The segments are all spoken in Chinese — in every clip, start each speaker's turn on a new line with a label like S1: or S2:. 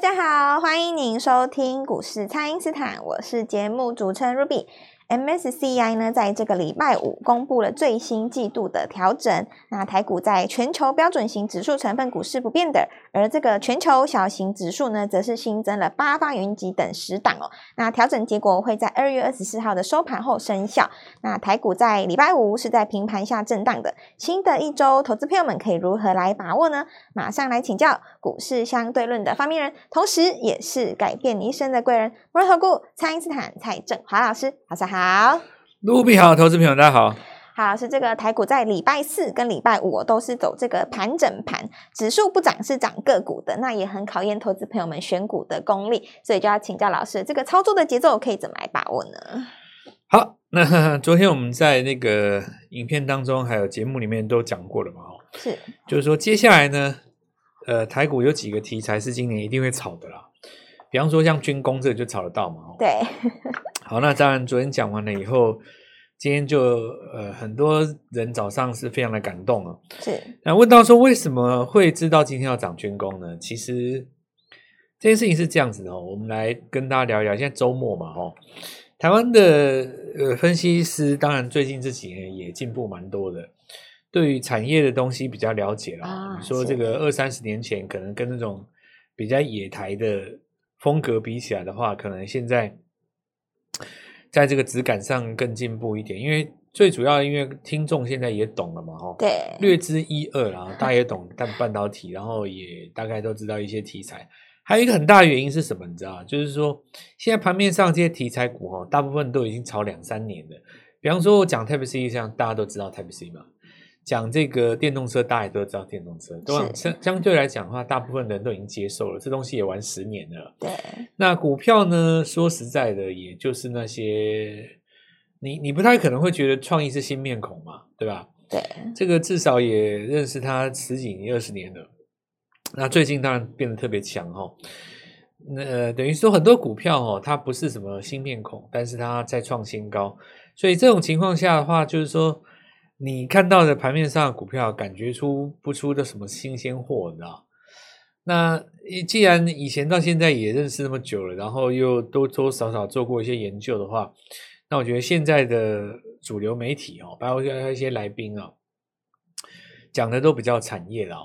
S1: 大家好，欢迎您收听股市蔡因斯坦，我是节目主持人 Ruby。MSCI 呢，在这个礼拜五公布了最新季度的调整。那台股在全球标准型指数成分股是不变的，而这个全球小型指数呢，则是新增了八方云集等十档哦。那调整结果会在二月二十四号的收盘后生效。那台股在礼拜五是在平盘下震荡的。新的一周，投资朋友们可以如何来把握呢？马上来请教股市相对论的发明人，同时也是改变你一生的贵人——摩尔投顾蔡因斯坦蔡振华老师，早上好。好，
S2: 卢比好，投资朋友大家好。
S1: 好，是这个台股在礼拜四跟礼拜五都是走这个盘整盘，指数不涨是涨个股的，那也很考验投资朋友们选股的功力，所以就要请教老师，这个操作的节奏可以怎么来把握呢？
S2: 好，那昨天我们在那个影片当中还有节目里面都讲过了嘛，
S1: 是，
S2: 就是说接下来呢，呃，台股有几个题材是今年一定会炒的啦。比方说像军工这个就炒得到嘛？
S1: 对。
S2: 好，那当然昨天讲完了以后，今天就呃很多人早上是非常的感动啊。
S1: 是。
S2: 那问到说为什么会知道今天要涨军工呢？其实这件事情是这样子的哦，我们来跟大家聊一聊。现在周末嘛，哦，台湾的呃分析师当然最近这几年也进步蛮多的，对于产业的东西比较了解了。啊，你说这个二三十年前可能跟那种比较野台的。风格比起来的话，可能现在在这个质感上更进步一点，因为最主要因为听众现在也懂了嘛，哈，
S1: 对，
S2: 略知一二，然 后大家也懂半半导体，然后也大概都知道一些题材。还有一个很大的原因是什么？你知道吗？就是说现在盘面上这些题材股哈，大部分都已经炒两三年了。比方说，我讲 Type C，像大家都知道 Type C 嘛。讲这个电动车，大家也都知道电动车，都相相对来讲的话，大部分人都已经接受了，这东西也玩十年了。
S1: 对，
S2: 那股票呢？说实在的，也就是那些你你不太可能会觉得创意是新面孔嘛，对吧？
S1: 对，
S2: 这个至少也认识他十几年、二十年了。那最近当然变得特别强哈。那、呃、等于说很多股票哦，它不是什么新面孔，但是它在创新高，所以这种情况下的话，就是说。你看到的盘面上股票，感觉出不出的什么新鲜货，你知道？那既然以前到现在也认识那么久了，然后又多多少少做过一些研究的话，那我觉得现在的主流媒体哦，包括一些来宾啊，讲的都比较产业了。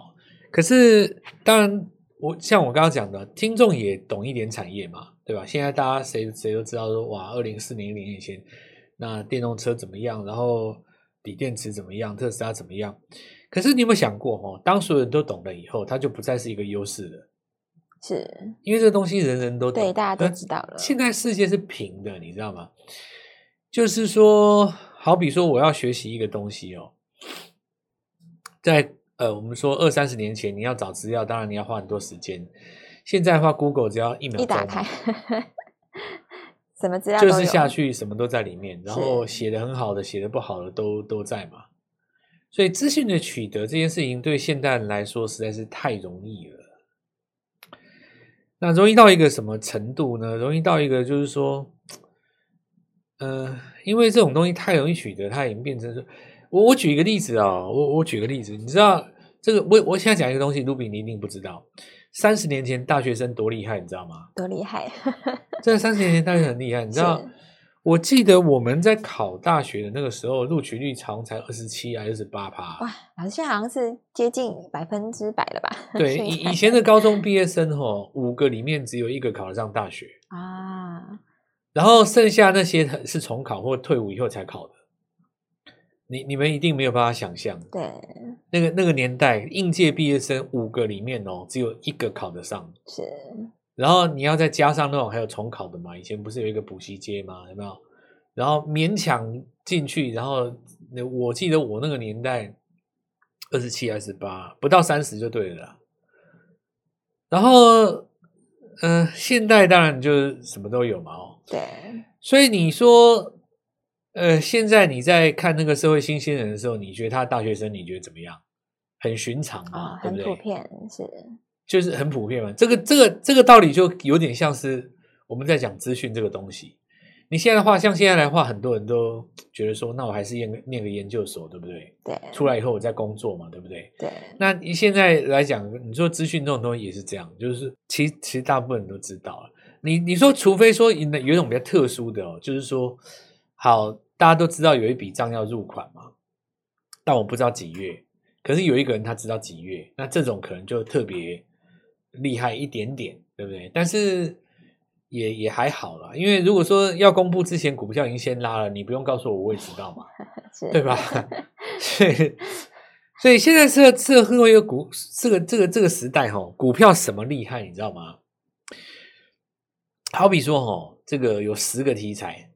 S2: 可是当然，我像我刚刚讲的，听众也懂一点产业嘛，对吧？现在大家谁谁都知道说，哇，二零四零年以前，那电动车怎么样？然后。锂电池怎么样？特斯拉怎么样？可是你有没有想过，哦，当所有人都懂了以后，它就不再是一个优势了。
S1: 是，
S2: 因为这个东西人人都懂，
S1: 对，大家都知道了。
S2: 现在世界是平的，你知道吗？就是说，好比说，我要学习一个东西哦，在呃，我们说二三十年前，你要找资料，当然你要花很多时间。现在的话，Google 只要一秒钟，一打开。
S1: 什么资料
S2: 就是下去，什么都在里面，然后写的很好的，写的不好的都都在嘛。所以资讯的取得这件事情，对现代人来说实在是太容易了。那容易到一个什么程度呢？容易到一个就是说，呃，因为这种东西太容易取得，它已经变成说，我我举一个例子啊、哦，我我举个例子，你知道这个我我现在讲一个东西，卢比你一定不知道。三十年前大学生多厉害，你知道吗？
S1: 多厉害！
S2: 这三十年前大学很厉害，你知道？我记得我们在考大学的那个时候，录取率好像才二十七还是二十八趴。
S1: 哇，好像好像是接近百分之百了吧？
S2: 对，以以前的高中毕业生吼，五个里面只有一个考得上大学
S1: 啊，
S2: 然后剩下那些是重考或退伍以后才考的。你你们一定没有办法想象，
S1: 对，
S2: 那个那个年代，应届毕业生五个里面哦，只有一个考得上，
S1: 是。
S2: 然后你要再加上那种还有重考的嘛？以前不是有一个补习街吗？有没有？然后勉强进去，然后那我记得我那个年代二十七二十八，不到三十就对了。然后，嗯、呃，现代当然就是什么都有嘛，哦，
S1: 对。
S2: 所以你说。呃，现在你在看那个社会新鲜人的时候，你觉得他大学生，你觉得怎么样？很寻常嘛，
S1: 哦、
S2: 对不对？
S1: 很普遍是，
S2: 就是很普遍嘛。这个这个这个道理就有点像是我们在讲资讯这个东西。你现在的话，像现在来的话，很多人都觉得说，那我还是念个念个研究所，对不对？
S1: 对。
S2: 出来以后我再工作嘛，对不对？
S1: 对。
S2: 那你现在来讲，你说资讯这种东西也是这样，就是其实其实大部分人都知道了。你你说，除非说有有一种比较特殊的哦，就是说，好，大家都知道有一笔账要入款嘛，但我不知道几月，可是有一个人他知道几月，那这种可能就特别厉害一点点，对不对？但是。也也还好啦，因为如果说要公布之前股票已经先拉了，你不用告诉我，我也知道嘛，是对吧？所以所以现在这个这个一个股这个这个这个时代哈，股票什么厉害，你知道吗？好比说哈，这个有十个题材，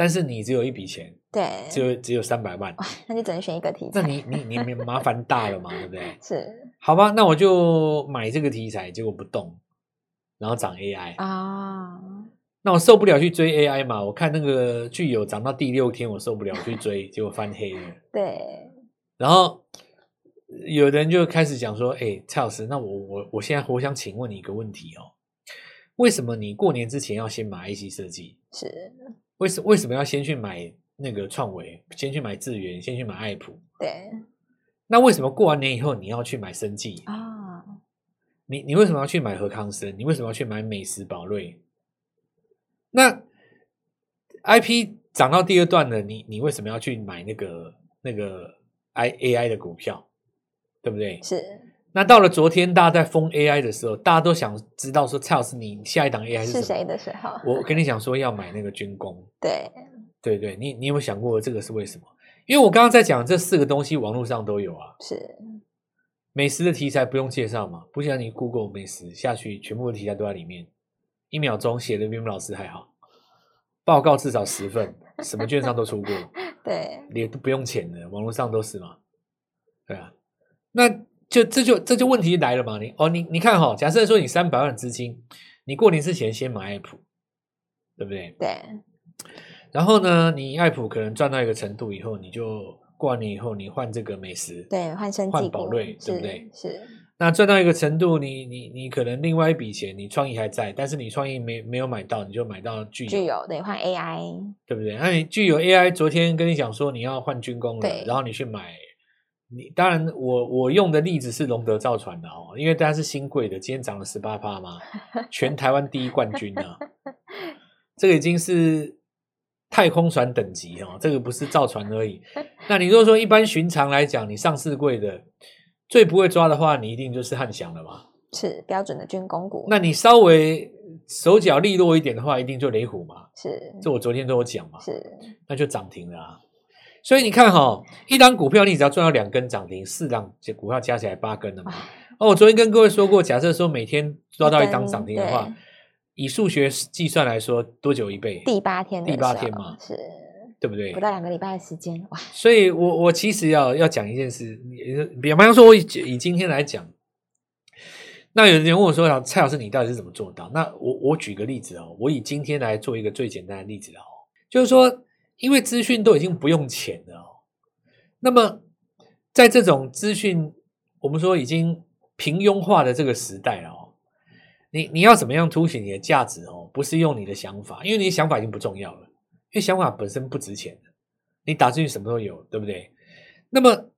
S2: 但是你只有一笔钱，
S1: 对，
S2: 只有只有三百万，
S1: 那你只能选一个题材，
S2: 那你你你麻烦大了嘛，对不对？
S1: 是，
S2: 好吧，那我就买这个题材，结果不动。然后涨 AI
S1: 啊，
S2: 那我受不了去追 AI 嘛？我看那个具有涨到第六天，我受不了去追，结果翻黑了。
S1: 对。
S2: 然后有人就开始讲说：“哎，蔡老师，那我我我现在我想请问你一个问题哦，为什么你过年之前要先买 IC 设计？
S1: 是？
S2: 为什为什么要先去买那个创维，先去买智源，先去买爱普？
S1: 对。
S2: 那为什么过完年以后你要去买生技
S1: 啊？”
S2: 你你为什么要去买和康生？你为什么要去买美食宝瑞？那 IP 涨到第二段了，你你为什么要去买那个那个 I AI 的股票？对不对？
S1: 是。
S2: 那到了昨天，大家在封 AI 的时候，大家都想知道说蔡老师，你下一档 AI 是
S1: 谁的时候？
S2: 我跟你讲说要买那个军工。
S1: 对
S2: 对对，你你有没有想过这个是为什么？因为我刚刚在讲这四个东西，网络上都有啊。
S1: 是。
S2: 美食的题材不用介绍嘛，不像你 Google 美食下去，全部的题材都在里面，一秒钟写的比我们老师还好，报告至少十份，什么卷上都出过，
S1: 对，
S2: 也都不用钱的，网络上都是嘛，对啊，那就这就这就问题来了嘛，你哦你你看哈、哦，假设说你三百万资金，你过年之前先买爱普，对不对？
S1: 对，
S2: 然后呢，你爱普可能赚到一个程度以后，你就。过完年以后，你换这个美食，
S1: 对，换生技，
S2: 换宝瑞，对不对？
S1: 是。
S2: 那赚到一个程度，你你你可能另外一笔钱，你创意还在，但是你创意没没有买到，你就买到具有，
S1: 具有对，换 AI，
S2: 对不对？那你具有 AI，昨天跟你讲说你要换军工了，然后你去买，你当然我我用的例子是龙德造船的哦，因为大家是新贵的，今天涨了十八趴嘛，全台湾第一冠军啊，这个已经是。太空船等级哦，这个不是造船而已。那你如果说一般寻常来讲，你上市贵的最不会抓的话，你一定就是汉翔了嘛？
S1: 是标准的军工股。
S2: 那你稍微手脚利落一点的话，一定就雷虎嘛？
S1: 是，这
S2: 我昨天都有讲嘛？
S1: 是，那
S2: 就涨停了啊。所以你看哈、哦，一档股票你只要赚到两根涨停，四档股票加起来八根了嘛？哦，我昨天跟各位说过，假设说每天抓到一档涨停的话。以数学计算来说，多久一倍？
S1: 第八天，
S2: 第八天嘛，
S1: 是，
S2: 对不对？
S1: 不到两个礼拜的时间，哇！
S2: 所以我我其实要要讲一件事，比方说，我以以今天来讲，那有人问我说：“蔡老师，你到底是怎么做到？”那我我举个例子哦，我以今天来做一个最简单的例子哦，就是说，因为资讯都已经不用钱了哦，那么在这种资讯我们说已经平庸化的这个时代哦。你你要怎么样凸显你的价值哦？不是用你的想法，因为你的想法已经不重要了，因为想法本身不值钱的。你打进去什么都有，对不对？那么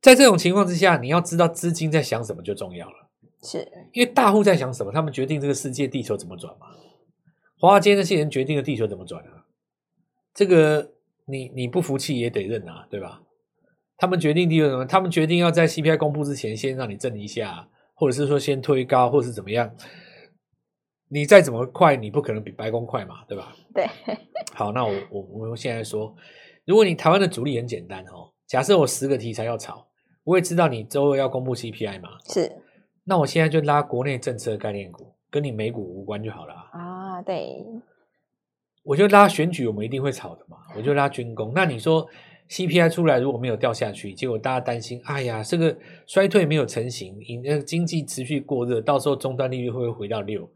S2: 在这种情况之下，你要知道资金在想什么就重要了。
S1: 是，
S2: 因为大户在想什么，他们决定这个世界地球怎么转嘛。华尔街那些人决定了地球怎么转啊？这个你你不服气也得认啊，对吧？他们决定地球什么？他们决定要在 CPI 公布之前先让你震一下，或者是说先推高，或者是怎么样？你再怎么快，你不可能比白宫快嘛，对吧？
S1: 对。
S2: 好，那我我我们现在说，如果你台湾的主力很简单哦，假设我十个题材要炒，我也知道你周二要公布 CPI 嘛，
S1: 是。
S2: 那我现在就拉国内政策概念股，跟你美股无关就好了
S1: 啊。对。
S2: 我就拉选举，我们一定会炒的嘛。我就拉军工。那你说 CPI 出来如果没有掉下去，结果大家担心，哎呀，这个衰退没有成型，那个经济持续过热，到时候终端利率会不会回到六？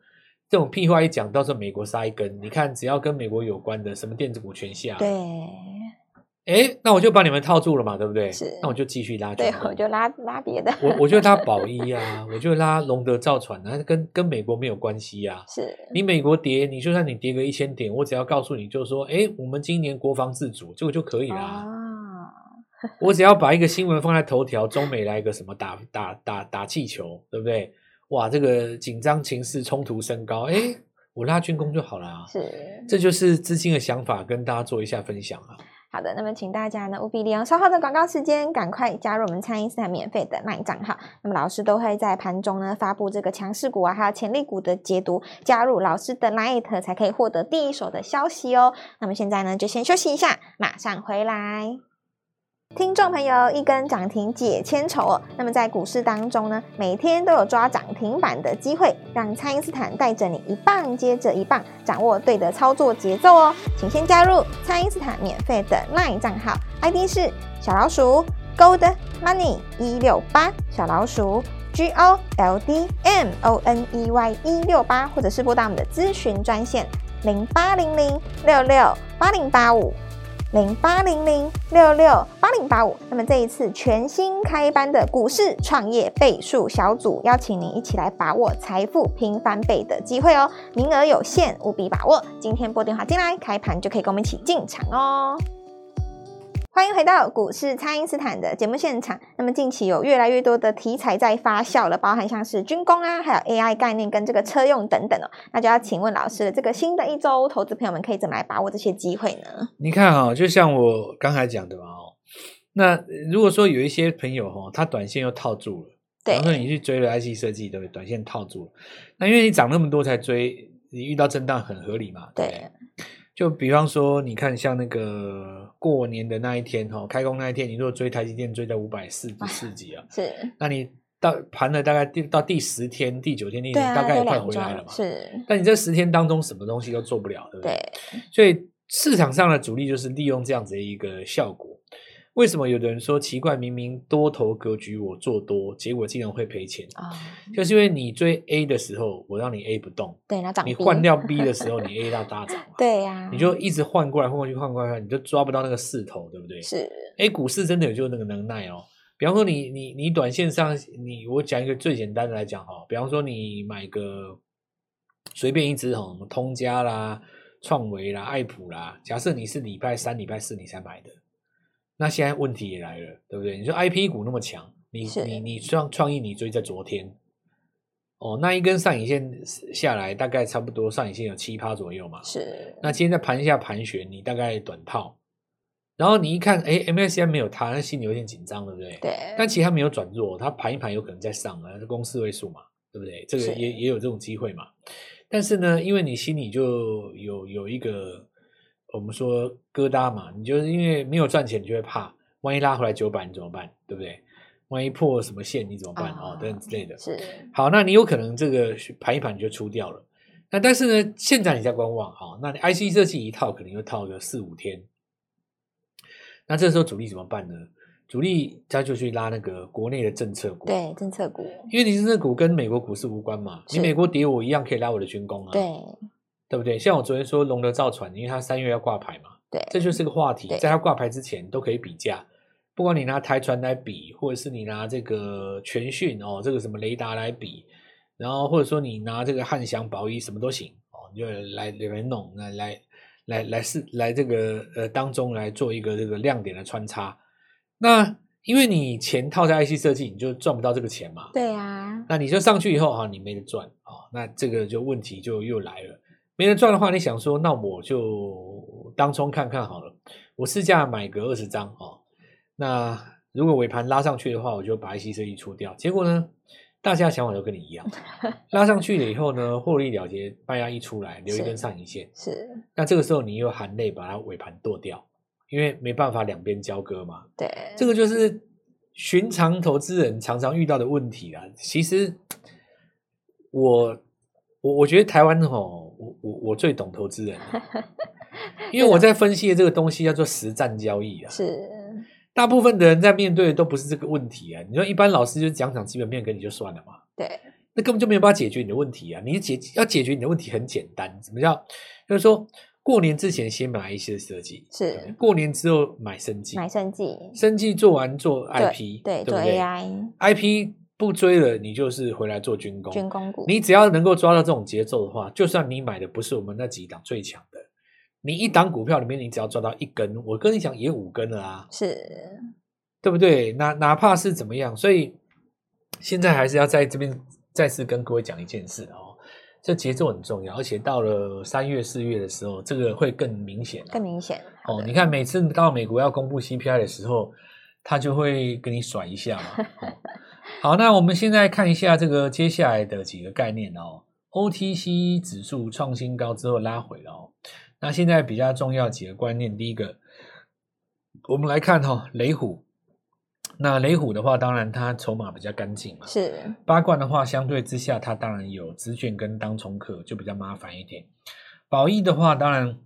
S2: 这种屁话一讲，到时候美国杀一根。你看，只要跟美国有关的，什么电子股全下。
S1: 对，
S2: 哎，那我就把你们套住了嘛，对不对？
S1: 是，
S2: 那我就继续拉。
S1: 对，我就拉拉别的。
S2: 我我就拉 宝一啊，我就拉龙德造船啊，跟跟美国没有关系啊。
S1: 是，
S2: 你美国跌，你就算你跌个一千点，我只要告诉你，就是说，哎，我们今年国防自主，这个就可以啦。啊，我只要把一个新闻放在头条，中美来一个什么打打打打气球，对不对？哇，这个紧张情势冲突升高，哎，我拉军工就好了啊。
S1: 是，
S2: 这就是资金的想法，跟大家做一下分享啊。
S1: 好的，那么请大家呢务必利用稍后的广告时间，赶快加入我们蔡因斯坦免费的 LINE 账号。那么老师都会在盘中呢发布这个强势股啊，还有潜力股的解读。加入老师的 LINE 才可以获得第一手的消息哦。那么现在呢就先休息一下，马上回来。听众朋友，一根涨停解千愁哦。那么在股市当中呢，每天都有抓涨停板的机会，让蔡因斯坦带着你一棒接着一棒，掌握对的操作节奏哦。请先加入蔡因斯坦免费的 LINE 账号，ID 是小老鼠 Gold Money 一六八，小老鼠 G O L D M O N E Y 一六八，或者是拨打我们的咨询专线零八零零六六八零八五。零八零零六六八零八五，那么这一次全新开班的股市创业倍数小组，邀请您一起来把握财富拼翻倍的机会哦，名额有限，务必把握。今天拨电话进来，开盘就可以跟我们一起进场哦。欢迎回到股市，蔡因斯坦的节目现场。那么近期有越来越多的题材在发酵了，包含像是军工啊，还有 AI 概念跟这个车用等等哦。那就要请问老师了，这个新的一周，投资朋友们可以怎么来把握这些机会呢？
S2: 你看哈、哦，就像我刚才讲的嘛哦，那如果说有一些朋友哈、哦，他短线又套住了，对，然后你去追了 IC 设计，对不对？短线套住了，那因为你涨那么多才追，你遇到震荡很合理嘛，对。对就比方说，你看像那个过年的那一天哈，开工那一天，你如果追台积电追到五百四十四级啊，
S1: 是，那
S2: 你到盘了大概第到第十天、第九天那天，大概也快回来了嘛。
S1: 是，
S2: 但你这十天当中什么东西都做不了，对不对？
S1: 对。
S2: 所以市场上的主力就是利用这样子的一个效果。为什么有的人说奇怪？明明多头格局我做多，结果竟然会赔钱啊？就是因为你追 A 的时候，我让你 A 不动，
S1: 对，那涨。
S2: 你换掉 B 的时候，你 A 到大涨，
S1: 对呀，
S2: 你就一直换过来换过去换过来，你就抓不到那个势头，对不对？
S1: 是。
S2: A 股市真的有就那个能耐哦。比方说你你你短线上，你我讲一个最简单的来讲哈，比方说你买个随便一只哈，什么通家啦、创维啦、爱普啦，假设你是礼拜三、礼拜四你才买的。那现在问题也来了，对不对？你说 IP 股那么强，你你你创创意你追在昨天，哦，那一根上影线下来，大概差不多上影线有七趴左右嘛。
S1: 是。
S2: 那今天在盘下盘旋，你大概短套，然后你一看，哎，MSCI 没有它，那心里有点紧张，对不对？
S1: 对。
S2: 但其实它没有转弱，它盘一盘有可能在上啊，是公四位数嘛，对不对？这个也也有这种机会嘛。但是呢，因为你心里就有有一个。我们说疙瘩嘛，你就是因为没有赚钱，你就会怕，万一拉回来九百，你怎么办？对不对？万一破什么线，你怎么办？哦，哦，等等之类的。
S1: 是。好，
S2: 那你有可能这个盘一盘你就出掉了。那但是呢，现在你在观望，哈，那你 IC 设计一套可能又套个四五天。那这时候主力怎么办呢？主力他就去拉那个国内的政策股，
S1: 对，政策股，
S2: 因为你政策股跟美国股市无关嘛，你美国跌我一样可以拉我的军工啊，
S1: 对。
S2: 对不对？像我昨天说龙德造船，因为它三月要挂牌嘛，
S1: 对，
S2: 这就是个话题。在它挂牌之前都可以比价，不管你拿台船来比，或者是你拿这个全讯哦，这个什么雷达来比，然后或者说你拿这个汉翔宝一什么都行哦，你就来里面弄，来来来来是来这个呃当中来做一个这个亮点的穿插。那因为你钱套在 IC 设计，你就赚不到这个钱嘛。
S1: 对啊。那
S2: 你就上去以后哈，你没得赚哦，那这个就问题就又来了。没人赚的话，你想说，那我就当冲看看好了。我试价买个二十张哦。那如果尾盘拉上去的话，我就把 IC 设计出掉。结果呢，大家的想法都跟你一样，拉上去了以后呢，获利了结，卖压一出来，留一根上影线。
S1: 是。是
S2: 那这个时候你又含泪把它尾盘剁掉，因为没办法两边交割嘛。
S1: 对。
S2: 这个就是寻常投资人常常遇到的问题啊。其实我我我觉得台湾吼。我我我最懂投资人，因为我在分析的这个东西叫做实战交易啊。
S1: 是，
S2: 大部分的人在面对的都不是这个问题啊。你说一般老师就讲讲基本面给你就算了嘛。
S1: 对，
S2: 那根本就没有办法解决你的问题啊。你解要解决你的问题很简单，怎么叫？就是说过年之前先买一些设计，
S1: 是
S2: 过年之后买生计，
S1: 买生计，
S2: 生计做完做 IP，
S1: 对，对，对
S2: 做
S1: AI，IP
S2: 不追了，你就是回来做军工，
S1: 军工股，
S2: 你只要能够抓到这种节奏的话，就算你买的不是我们那几档最强的，你一档股票里面你只要抓到一根，我跟你讲也五根了啊，
S1: 是，
S2: 对不对？哪哪怕是怎么样，所以现在还是要在这边再次跟各位讲一件事哦。这节奏很重要，而且到了三月四月的时候，这个会更明显，
S1: 更明显
S2: 哦。你看，每次到美国要公布 CPI 的时候，他就会跟你甩一下嘛。哦、好，那我们现在看一下这个接下来的几个概念哦。OTC 指数创新高之后拉回了哦。那现在比较重要几个观念，第一个，我们来看哈、哦，雷虎。那雷虎的话，当然它筹码比较干净嘛。
S1: 是
S2: 八冠的话，相对之下，它当然有资券跟当冲客，就比较麻烦一点。宝益的话，当然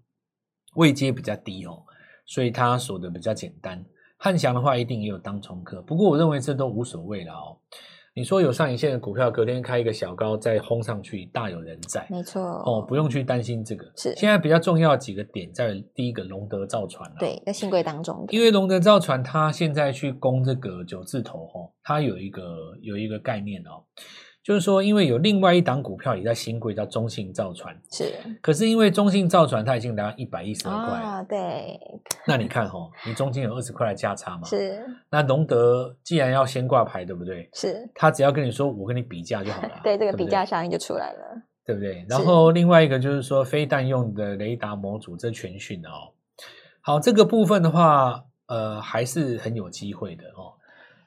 S2: 位阶比较低哦，所以它锁的比较简单。汉翔的话，一定也有当冲客，不过我认为这都无所谓了哦。你说有上影线的股票，隔天开一个小高再轰上去，大有人在。
S1: 没错
S2: 哦，不用去担心这个。
S1: 是
S2: 现在比较重要的几个点，在第一个龙德造船了。
S1: 对，在新贵当中。
S2: 因为龙德造船，它现在去攻这个九字头哦，它有一个有一个概念哦。就是说，因为有另外一档股票也在新贵，叫中信造船。
S1: 是，
S2: 可是因为中信造船它已经来到一百一十二块
S1: 啊，对。
S2: 那你看哦，你中间有二十块的价差嘛？
S1: 是。
S2: 那隆德既然要先挂牌，对不对？
S1: 是。
S2: 他只要跟你说，我跟你比价就好了。
S1: 对，这个比价效应就出来了，
S2: 对不对？然后另外一个就是说，非弹用的雷达模组，这全讯的哦。好，这个部分的话，呃，还是很有机会的哦。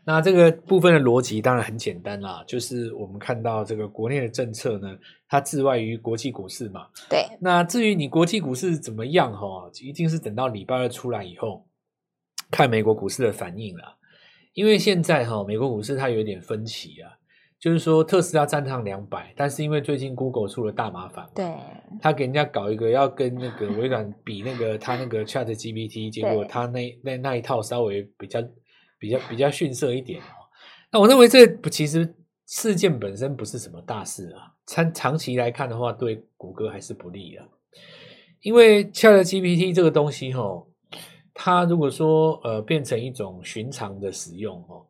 S2: 那这个部分的逻辑当然很简单啦，就是我们看到这个国内的政策呢，它置外于国际股市嘛。
S1: 对。那
S2: 至于你国际股市怎么样哈，一定是等到礼拜二出来以后，看美国股市的反应啦。因为现在哈，美国股市它有点分歧啊，就是说特斯拉站上两百，但是因为最近 Google 出了大麻烦，
S1: 对，
S2: 他给人家搞一个要跟那个微软比那个他那个 Chat GPT，结果他那那那一套稍微比较。比较比较逊色一点哦，那我认为这不其实事件本身不是什么大事啊，长长期来看的话，对谷歌还是不利的，因为 ChatGPT 这个东西哈，它如果说呃变成一种寻常的使用哦，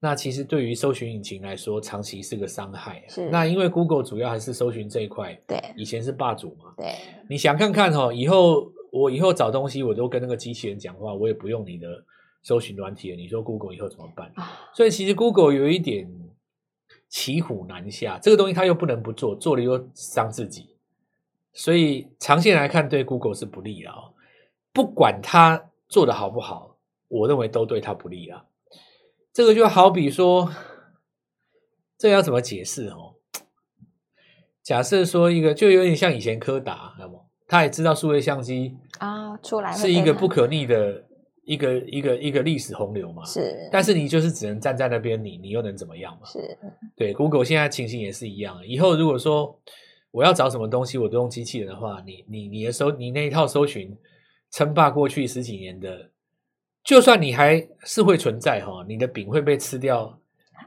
S2: 那其实对于搜寻引擎来说，长期是个伤害。
S1: 是，
S2: 那因为 Google 主要还是搜寻这一块，
S1: 对，
S2: 以前是霸主嘛，
S1: 对，
S2: 你想看看哦，以后我以后找东西我都跟那个机器人讲话，我也不用你的。搜寻软体了，你说 Google 以后怎么办？所以其实 Google 有一点骑虎难下，这个东西它又不能不做，做了又伤自己，所以长线来看对 Google 是不利的哦。不管它做的好不好，我认为都对它不利啊。这个就好比说，这个要怎么解释哦？假设说一个，就有点像以前柯达，那么他也知道数位相机啊出来是一个不可逆的。一个一个一个历史洪流嘛，
S1: 是，
S2: 但是你就是只能站在那边，你你又能怎么样嘛？
S1: 是，
S2: 对，Google 现在情形也是一样。以后如果说我要找什么东西，我都用机器人的话，你你你的搜你那一套搜寻称霸过去十几年的，就算你还是会存在哈，你的饼会被吃掉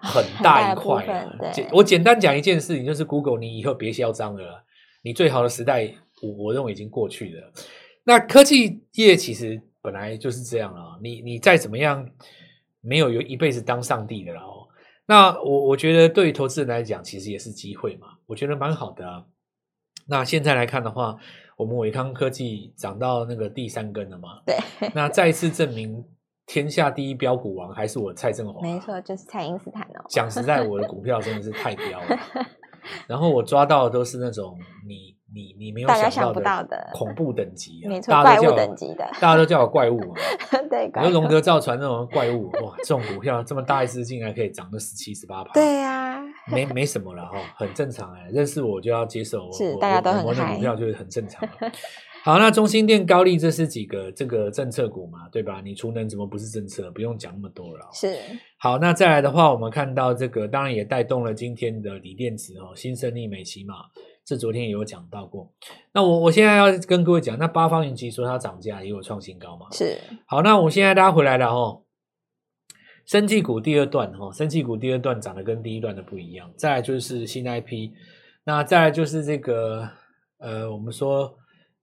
S2: 很大一块啊。简我简单讲一件事情，就是 Google，你以后别嚣张了，你最好的时代，我我认为已经过去了。那科技业其实。本来就是这样啊，你你再怎么样，没有有一辈子当上帝的了哦。那我我觉得对于投资人来讲，其实也是机会嘛，我觉得蛮好的啊。那现在来看的话，我们伟康科技涨到那个第三根了嘛？
S1: 对。
S2: 那再一次证明天下第一标股王还是我蔡正华。
S1: 没错，就是蔡因斯坦哦。
S2: 讲实在，我的股票真的是太彪了。然后我抓到的都是那种你。你你没有想到的恐怖等级，
S1: 没错，怪物等级的，
S2: 大家都叫我怪物嘛。
S1: 对，
S2: 我说龙德造船那种怪物，哇，这种股票这么大一只，竟然可以涨个十七十八趴。
S1: 对呀，
S2: 没没什么了哈，很正常哎，认识我就要接受，
S1: 是大家都很
S2: 嗨，股票就是很正常。好，那中心店、高力这是几个这个政策股嘛，对吧？你储能怎么不是政策？不用讲那么多了。
S1: 是。
S2: 好，那再来的话，我们看到这个，当然也带动了今天的锂电池哦，新胜利、美琪玛。这昨天也有讲到过，那我我现在要跟各位讲，那八方云集说它涨价也有创新高嘛？
S1: 是。
S2: 好，那我现在大家回来了哦。生技股第二段哦，生技股第二段涨得跟第一段的不一样。再来就是新 IP，那再来就是这个呃，我们说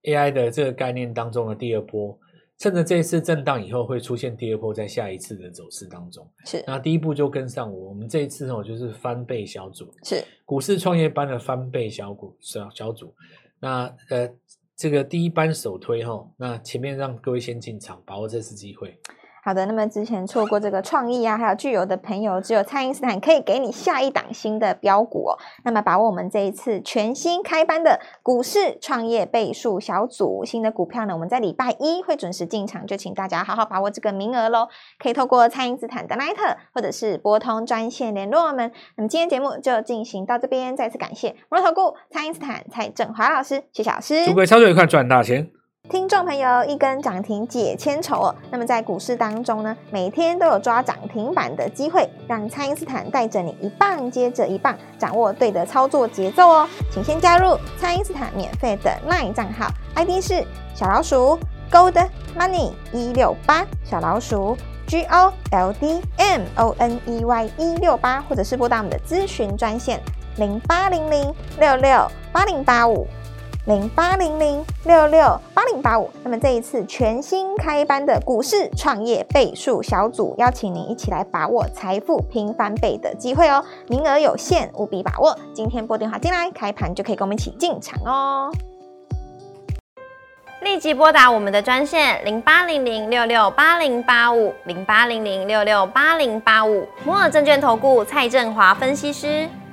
S2: AI 的这个概念当中的第二波，趁着这一次震荡以后会出现第二波，在下一次的走势当中。
S1: 是，
S2: 那第一步就跟上我，我们这一次哦就是翻倍小组，
S1: 是
S2: 股市创业班的翻倍小股小小组。那呃，这个第一班首推哈、哦，那前面让各位先进场，把握这次机会。
S1: 好的，那么之前错过这个创意啊，还有巨有的朋友，只有蔡因斯坦可以给你下一档新的标股哦。那么把握我们这一次全新开班的股市创业倍数小组新的股票呢，我们在礼拜一会准时进场，就请大家好好把握这个名额喽。可以透过蔡因斯坦的 LINE 或者是拨通专线联络我们。那么今天节目就进行到这边，再次感谢摩尔投顾蔡因斯坦蔡正华老师，谢谢老师。
S2: 祝各位操作愉快，赚大钱。
S1: 听众朋友，一根涨停解千愁哦。那么在股市当中呢，每天都有抓涨停板的机会，让蔡因斯坦带着你一棒接着一棒，掌握对的操作节奏哦。请先加入蔡因斯坦免费的 LINE 账号，ID 是小老鼠 Gold Money 一六八，小老鼠 G O L D M O N E Y 一六八，或者是拨打我们的咨询专线零八零零六六八零八五。零八零零六六八零八五，那么这一次全新开班的股市创业倍数小组，邀请您一起来把握财富拼翻倍的机会哦，名额有限，务必把握。今天拨电话进来，开盘就可以跟我们一起进场哦。
S3: 立即拨打我们的专线零八零零六六八零八五零八零零六六八零八五，摩尔证券投顾蔡振华分析师。